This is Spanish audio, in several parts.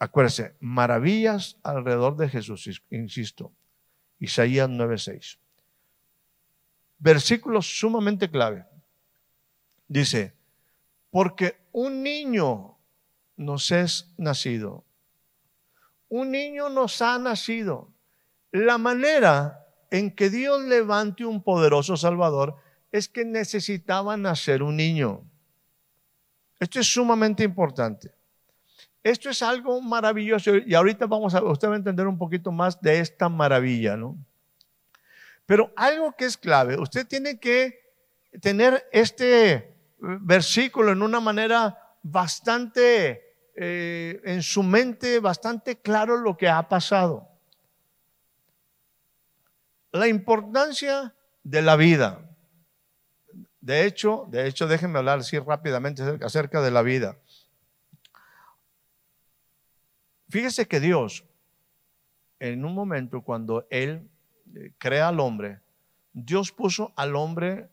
Acuérdense, maravillas alrededor de Jesús, insisto. Isaías 9:6. Versículo sumamente clave. Dice, porque un niño nos es nacido. Un niño nos ha nacido. La manera en que Dios levante un poderoso Salvador es que necesitaba nacer un niño. Esto es sumamente importante. Esto es algo maravilloso y ahorita vamos a, usted a entender un poquito más de esta maravilla, ¿no? Pero algo que es clave, usted tiene que tener este versículo en una manera bastante, eh, en su mente, bastante claro lo que ha pasado. La importancia de la vida. De hecho, de hecho, déjenme hablar así rápidamente acerca de la vida. Fíjese que Dios, en un momento cuando Él eh, crea al hombre, Dios puso al hombre,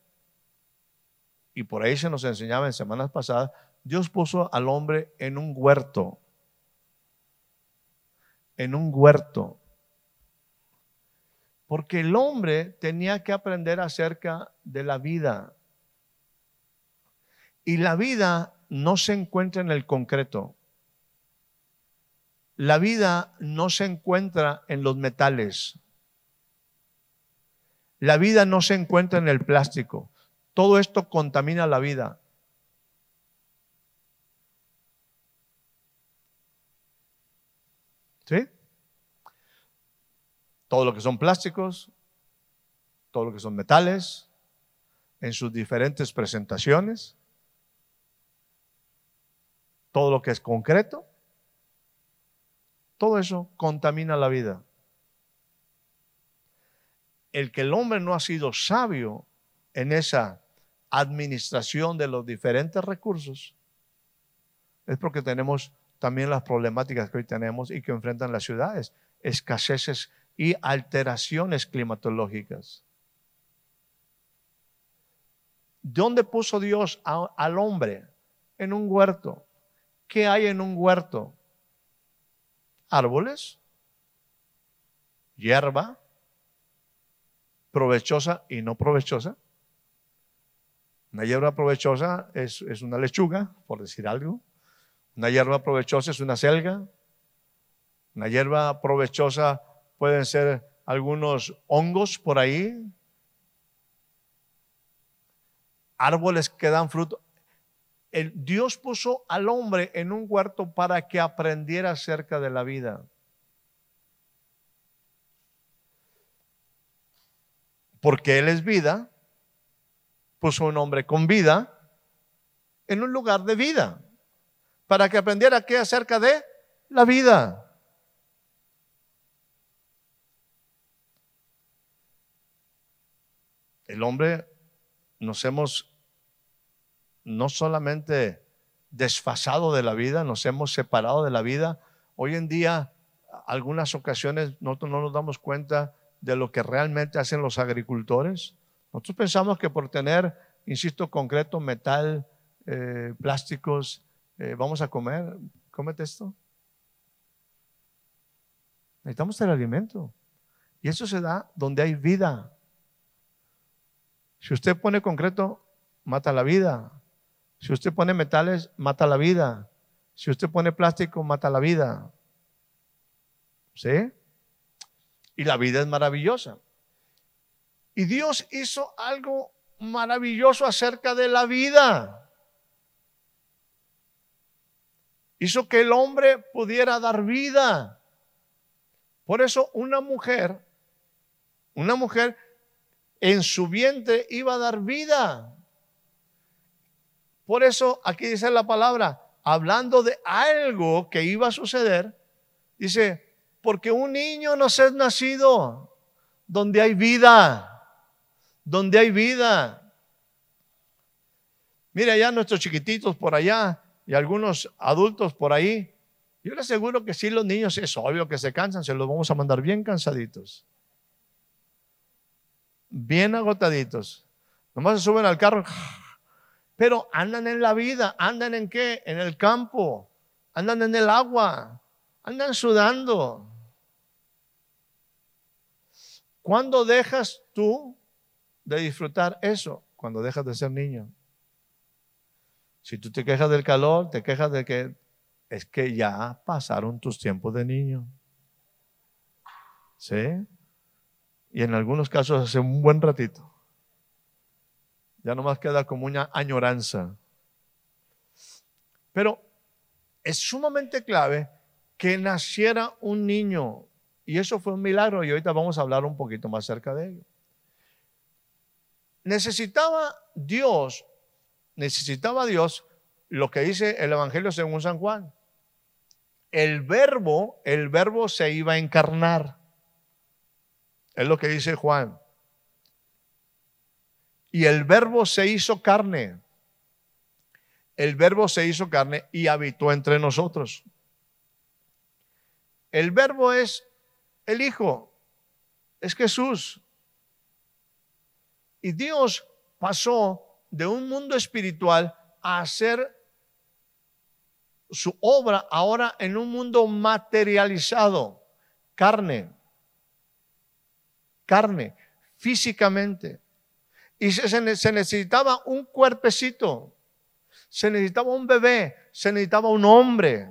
y por ahí se nos enseñaba en semanas pasadas, Dios puso al hombre en un huerto, en un huerto. Porque el hombre tenía que aprender acerca de la vida. Y la vida no se encuentra en el concreto. La vida no se encuentra en los metales. La vida no se encuentra en el plástico. Todo esto contamina la vida. ¿Sí? Todo lo que son plásticos, todo lo que son metales, en sus diferentes presentaciones, todo lo que es concreto, todo eso contamina la vida. El que el hombre no ha sido sabio en esa administración de los diferentes recursos es porque tenemos también las problemáticas que hoy tenemos y que enfrentan las ciudades, escaseces y alteraciones climatológicas. ¿Dónde puso Dios al hombre? En un huerto. ¿Qué hay en un huerto? Árboles, hierba, provechosa y no provechosa. Una hierba provechosa es, es, una lechuga, por decir algo. Una hierba provechosa es una selga. Una hierba provechosa pueden ser algunos hongos por ahí. Árboles que dan fruto. Dios puso al hombre en un huerto para que aprendiera acerca de la vida. Porque Él es vida, puso un hombre con vida en un lugar de vida, para que aprendiera qué acerca de la vida. El hombre nos hemos no solamente desfasado de la vida, nos hemos separado de la vida. Hoy en día, algunas ocasiones nosotros no nos damos cuenta de lo que realmente hacen los agricultores. Nosotros pensamos que por tener, insisto, concreto, metal, eh, plásticos, eh, vamos a comer. Cómete esto. Necesitamos el alimento. Y eso se da donde hay vida. Si usted pone concreto, mata la vida. Si usted pone metales, mata la vida. Si usted pone plástico, mata la vida. ¿Sí? Y la vida es maravillosa. Y Dios hizo algo maravilloso acerca de la vida. Hizo que el hombre pudiera dar vida. Por eso una mujer, una mujer en su vientre iba a dar vida. Por eso aquí dice la palabra, hablando de algo que iba a suceder, dice, porque un niño nos es nacido donde hay vida, donde hay vida. Mira ya nuestros chiquititos por allá y algunos adultos por ahí. Yo les aseguro que si los niños es obvio que se cansan, se los vamos a mandar bien cansaditos. Bien agotaditos. Nomás se suben al carro, pero andan en la vida, andan en qué? En el campo, andan en el agua, andan sudando. ¿Cuándo dejas tú de disfrutar eso? Cuando dejas de ser niño. Si tú te quejas del calor, te quejas de que es que ya pasaron tus tiempos de niño. ¿Sí? Y en algunos casos hace un buen ratito. Ya nomás queda como una añoranza. Pero es sumamente clave que naciera un niño. Y eso fue un milagro y ahorita vamos a hablar un poquito más acerca de ello. Necesitaba Dios necesitaba Dios lo que dice el Evangelio según San Juan. El verbo, el verbo se iba a encarnar. Es lo que dice Juan. Y el verbo se hizo carne. El verbo se hizo carne y habitó entre nosotros. El verbo es el Hijo, es Jesús. Y Dios pasó de un mundo espiritual a hacer su obra ahora en un mundo materializado, carne, carne, físicamente. Y se, se, necesitaba un cuerpecito, se necesitaba un bebé, se necesitaba un hombre.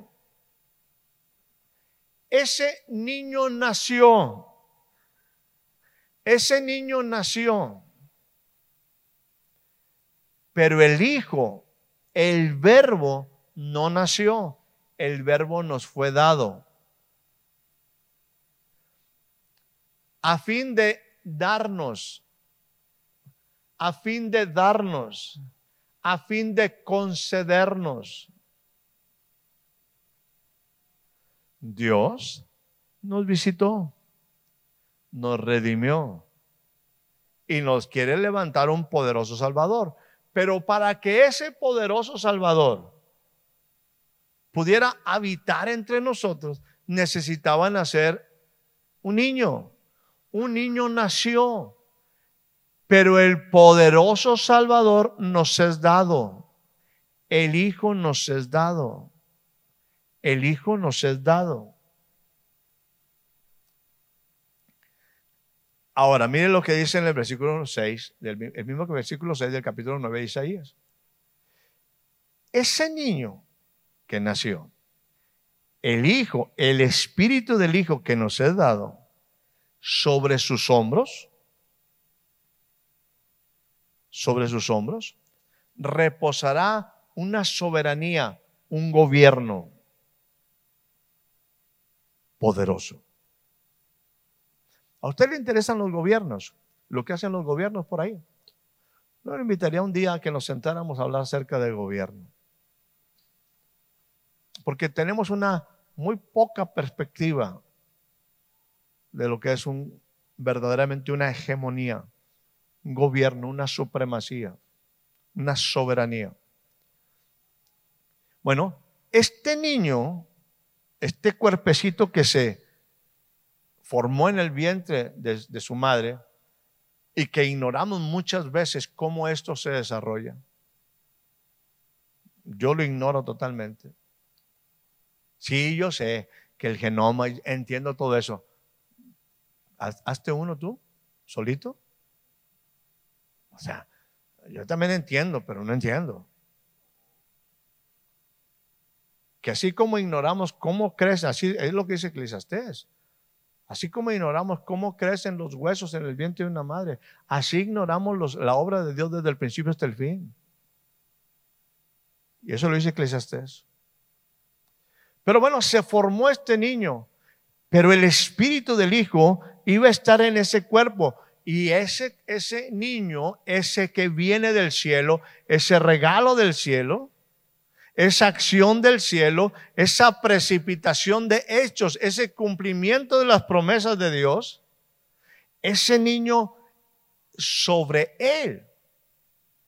Ese niño nació, ese niño nació. Pero el Hijo, el verbo, no nació, el verbo nos fue dado. A fin de darnos, a fin de darnos, a fin de concedernos. Dios nos visitó, nos redimió y nos quiere levantar un poderoso Salvador. Pero para que ese poderoso Salvador pudiera habitar entre nosotros, necesitaban nacer un niño. Un niño nació, pero el poderoso Salvador nos es dado. El Hijo nos es dado. El Hijo nos es dado. Ahora, miren lo que dice en el versículo 6, del, el mismo que versículo 6 del capítulo 9 de Isaías. Ese niño que nació, el Hijo, el Espíritu del Hijo que nos es dado, sobre sus hombros, sobre sus hombros, reposará una soberanía, un gobierno poderoso. ¿A usted le interesan los gobiernos? Lo que hacen los gobiernos por ahí. Yo le invitaría un día a que nos sentáramos a hablar acerca del gobierno. Porque tenemos una muy poca perspectiva de lo que es un, verdaderamente una hegemonía, gobierno, una supremacía, una soberanía. Bueno, este niño, este cuerpecito que se formó en el vientre de, su madre y que ignoramos muchas veces cómo esto se desarrolla. Yo lo ignoro totalmente. Sí, yo sé que el genoma, entiendo todo eso. ¿Hazte uno tú? ¿Solito? O sea, yo también entiendo, pero no entiendo. Que así como ignoramos cómo crece, así es lo que dice Eclesiastés. Así como ignoramos cómo crecen los huesos en el vientre de una madre, así ignoramos la obra de Dios desde el principio hasta el fin. Y eso lo dice Eclesiastés. Pero bueno, se formó este niño, pero el espíritu del hijo iba a estar en ese cuerpo Y ese, ese niño, ese que viene del cielo, ese regalo del cielo, esa acción del cielo, esa precipitación de hechos, ese cumplimiento de las promesas de Dios, ese niño sobre él,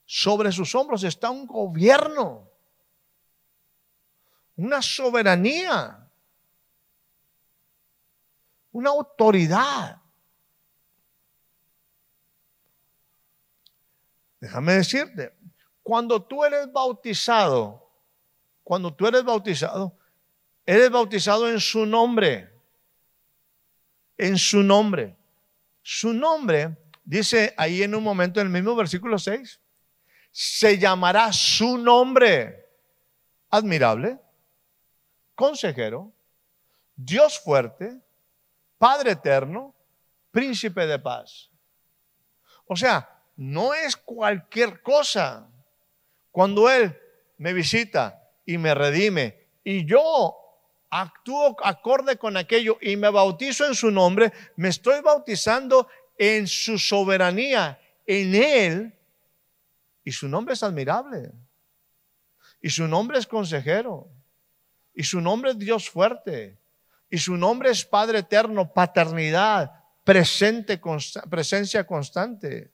sobre sus hombros está un gobierno, una soberanía, una autoridad. Déjame decirte, cuando tú eres bautizado, cuando tú eres bautizado, eres bautizado en su nombre, en su nombre. Su nombre, dice ahí en un momento en el mismo versículo 6, se llamará su nombre. Admirable, consejero, Dios fuerte, Padre eterno, príncipe de paz. O sea, no es cualquier cosa. Cuando Él me visita y me redime y yo actúo acorde con aquello y me bautizo en su nombre, me estoy bautizando en su soberanía, en Él. Y su nombre es admirable. Y su nombre es consejero. Y su nombre es Dios fuerte. Y su nombre es Padre eterno, paternidad, presente, presencia constante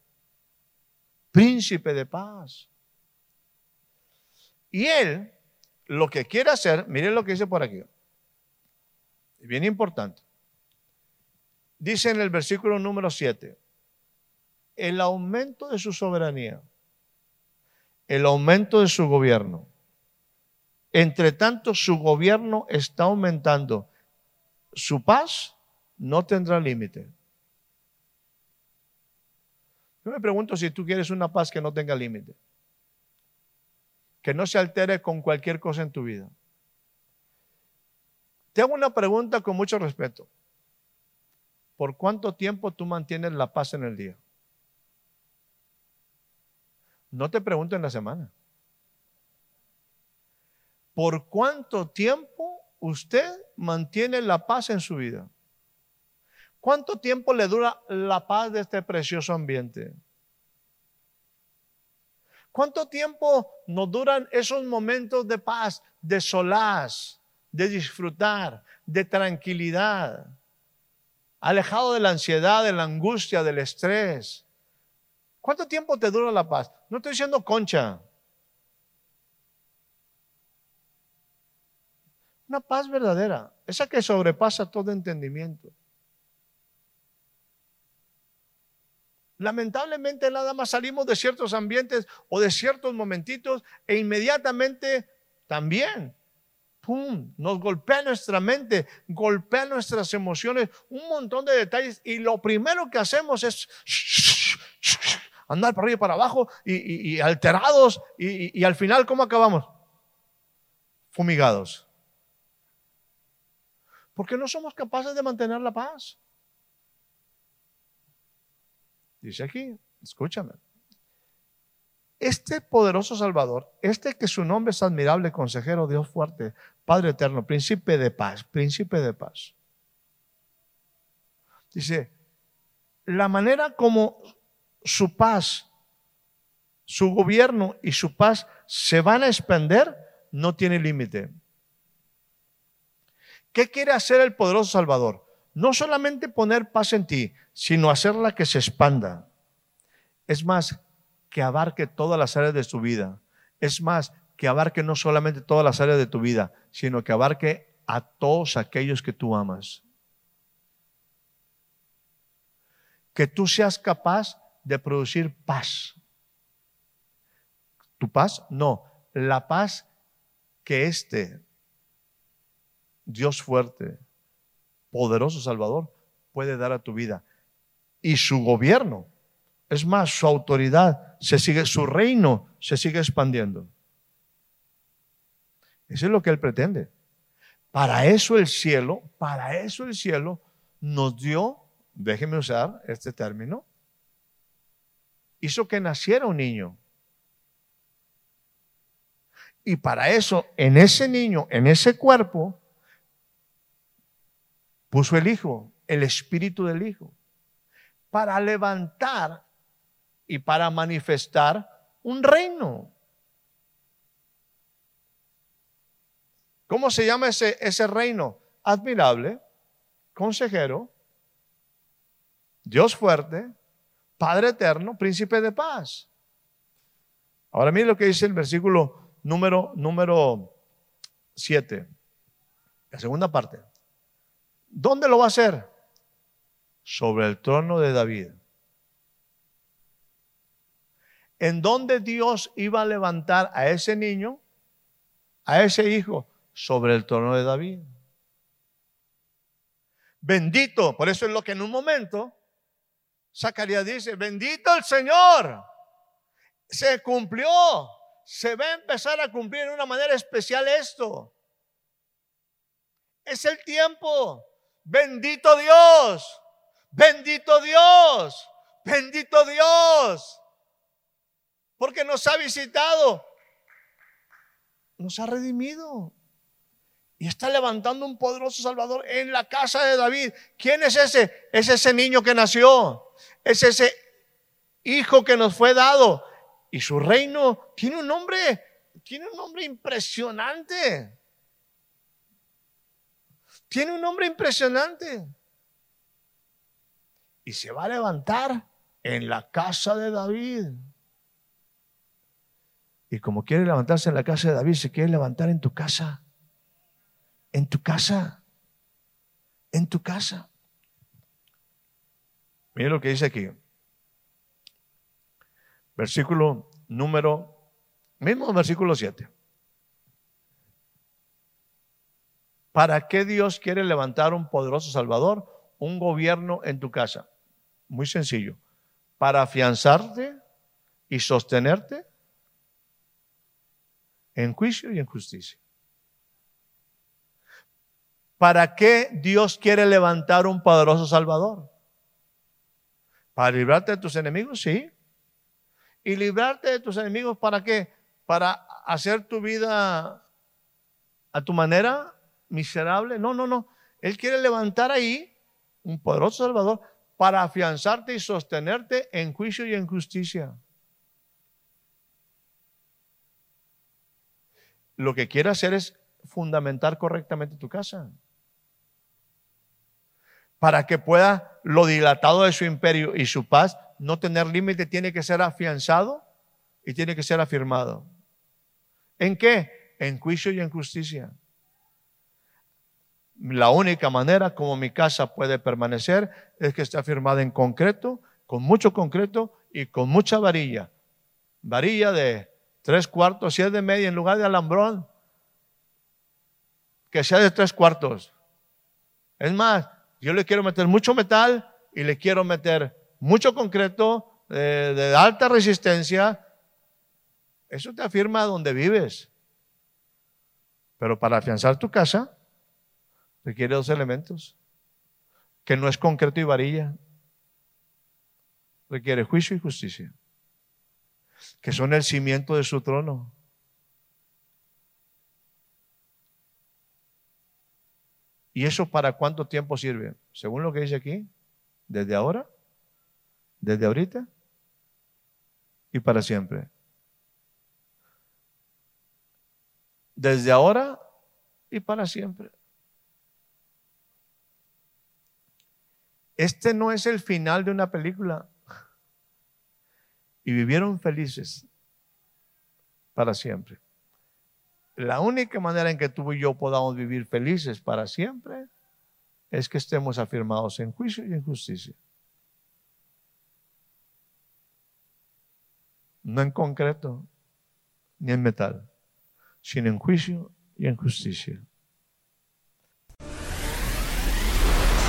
príncipe de paz. Y él lo que quiere hacer, miren lo que dice por aquí, bien importante. Dice en el versículo número 7, el aumento de su soberanía, el aumento de su gobierno. Entre tanto, su gobierno está aumentando. Su paz no tendrá límite. Yo me pregunto si tú quieres una paz que no tenga límite, que no se altere con cualquier cosa en tu vida. Te hago una pregunta con mucho respeto. ¿Por cuánto tiempo tú mantienes la paz en el día? No te pregunto en la semana. ¿Por cuánto tiempo usted mantiene la paz en su vida? ¿Cuánto tiempo le dura la paz de este precioso ambiente? ¿Cuánto tiempo nos duran esos momentos de paz, de solaz, de disfrutar, de tranquilidad? Alejado de la ansiedad, de la angustia, del estrés. ¿Cuánto tiempo te dura la paz? No estoy diciendo concha. Una paz verdadera, esa que sobrepasa todo entendimiento. Lamentablemente nada más salimos de ciertos ambientes o de ciertos momentitos e inmediatamente también, ¡pum!, nos golpea nuestra mente, golpea nuestras emociones, un montón de detalles y lo primero que hacemos es andar para arriba y para abajo y, alterados y, y al final, ¿cómo acabamos? Fumigados. Porque no somos capaces de mantener la paz. Dice aquí, escúchame. Este poderoso Salvador, este que su nombre es admirable, consejero, Dios fuerte, Padre eterno, príncipe de paz, príncipe de paz. Dice, la manera como su paz, su gobierno y su paz se van a expender no tiene límite. ¿Qué quiere hacer el poderoso Salvador? No solamente poner paz en ti, sino hacerla que se expanda. Es más, que abarque todas las áreas de tu vida. Es más, que abarque no solamente todas las áreas de tu vida, sino que abarque a todos aquellos que tú amas. Que tú seas capaz de producir paz. ¿Tu paz? No, la paz que este Dios fuerte, poderoso Salvador, puede dar a tu vida y su gobierno. Es más, su autoridad se sigue, su reino se sigue expandiendo. Eso es lo que Él pretende. Para eso el cielo, para eso el cielo nos dio, déjeme usar este término, hizo que naciera un niño. Y para eso, en ese niño, en ese cuerpo, puso el Hijo, el espíritu del Hijo para levantar y para manifestar un reino. ¿Cómo se llama ese, ese reino? Admirable, consejero, Dios fuerte, Padre eterno, príncipe de paz. Ahora mire lo que dice el versículo número número 7, la segunda parte. ¿Dónde lo va a hacer? Sobre el trono de David. ¿En dónde Dios iba a levantar a ese niño, a ese hijo? Sobre el trono de David. Bendito, por eso es lo que en un momento Zacarías dice, bendito el Señor. Se cumplió. Se va a empezar a cumplir de una manera especial esto. Es el tiempo. Bendito Dios. Bendito Dios. Bendito Dios. Porque nos ha visitado. Nos ha redimido. Y está levantando un poderoso Salvador en la casa de David. ¿Quién es ese? Es ese niño que nació. Es ese hijo que nos fue dado. Y su reino tiene un nombre, tiene un nombre impresionante. Tiene un nombre impresionante. Y se va a levantar en la casa de David. Y como quiere levantarse en la casa de David, se quiere levantar en tu casa. En tu casa. En tu casa. Mire lo que dice aquí. Versículo número, mismo versículo 7. ¿Para qué Dios quiere levantar un poderoso Salvador? Un gobierno en tu casa. Muy sencillo. Para afianzarte y sostenerte en juicio y en justicia. ¿Para qué Dios quiere levantar un poderoso Salvador? ¿Para librarte de tus enemigos? Sí. ¿Y librarte de tus enemigos para qué? ¿Para hacer tu vida a tu manera miserable? No, no, no. Él quiere levantar ahí un poderoso Salvador para afianzarte y sostenerte en juicio y en justicia. Lo que quiere hacer es fundamentar correctamente tu casa para que pueda lo dilatado de su imperio y su paz no tener límite, tiene que ser afianzado y tiene que ser afirmado. ¿En qué? En juicio y en justicia. La única manera como mi casa puede permanecer es que esté afirmada en concreto, con mucho concreto y con mucha varilla. Varilla de tres cuartos, si es de media en lugar de alambrón, que sea de tres cuartos. Es más, yo le quiero meter mucho metal y le quiero meter mucho concreto eh, de alta resistencia. Eso te afirma donde vives. Pero para afianzar tu casa requiere dos elementos, que no es concreto y varilla. Requiere juicio y justicia, que son el cimiento de su trono. ¿Y eso para cuánto tiempo sirve? Según lo que dice aquí, desde ahora, desde ahorita y para siempre. Desde ahora y para siempre. Este no es el final de una película. Y vivieron felices para siempre. La única manera en que tú y yo podamos vivir felices para siempre es que estemos afirmados en juicio y en justicia. No en concreto ni en metal, sino en juicio y en justicia.